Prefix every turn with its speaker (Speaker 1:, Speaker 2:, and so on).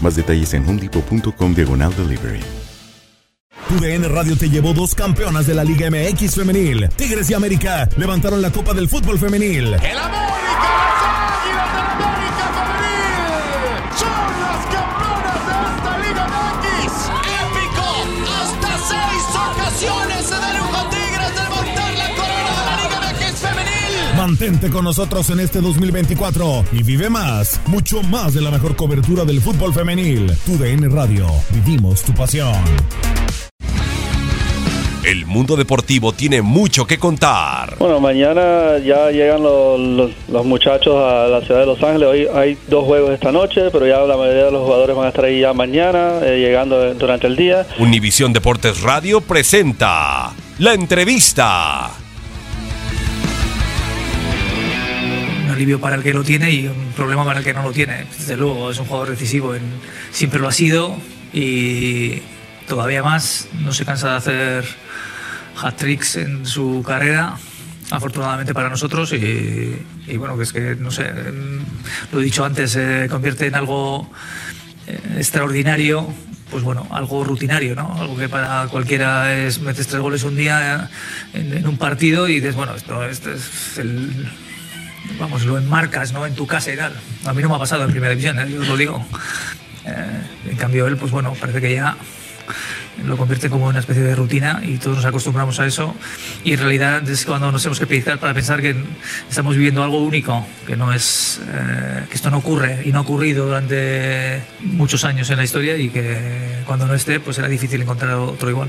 Speaker 1: Más detalles en homedepot.com diagonal delivery.
Speaker 2: UDN Radio te llevó dos campeonas de la Liga MX femenil. Tigres y América levantaron la Copa del Fútbol Femenil.
Speaker 3: ¡El América!
Speaker 2: Mantente con nosotros en este 2024 y vive más, mucho más de la mejor cobertura del fútbol femenil. UDN Radio, vivimos tu pasión.
Speaker 4: El mundo deportivo tiene mucho que contar.
Speaker 5: Bueno, mañana ya llegan los, los- los muchachos a la ciudad de Los Ángeles. Hoy hay dos juegos esta noche, pero ya la mayoría de los jugadores van a estar ahí ya mañana, eh, llegando durante el día.
Speaker 4: Univisión Deportes Radio presenta la entrevista.
Speaker 6: Alivio para el que lo tiene y un problema para el que no lo tiene. Desde luego, es un jugador decisivo, siempre lo ha sido y todavía más. No se cansa de hacer hat-tricks en su carrera, afortunadamente para nosotros. Y, bueno, que es que, no sé, lo he dicho antes, se convierte en algo eh, extraordinario. Pues bueno, algo rutinario, ¿no? Algo que para cualquiera es metes tres goles un día en, en un partido y dices, bueno, esto, esto es el, vamos, lo enmarcas ¿no? en tu casa y tal. A mí no me ha pasado en primera división, ¿eh? yo os lo digo. Eh, en cambio él, pues bueno, parece que ya lo convierte como una especie de rutina y todos nos acostumbramos a eso y en realidad es cuando nos tenemos que pensar para pensar que estamos viviendo algo único, que no es eh, que esto no ocurre y no ha ocurrido durante muchos años en la historia y que cuando no esté pues será difícil encontrar otro igual.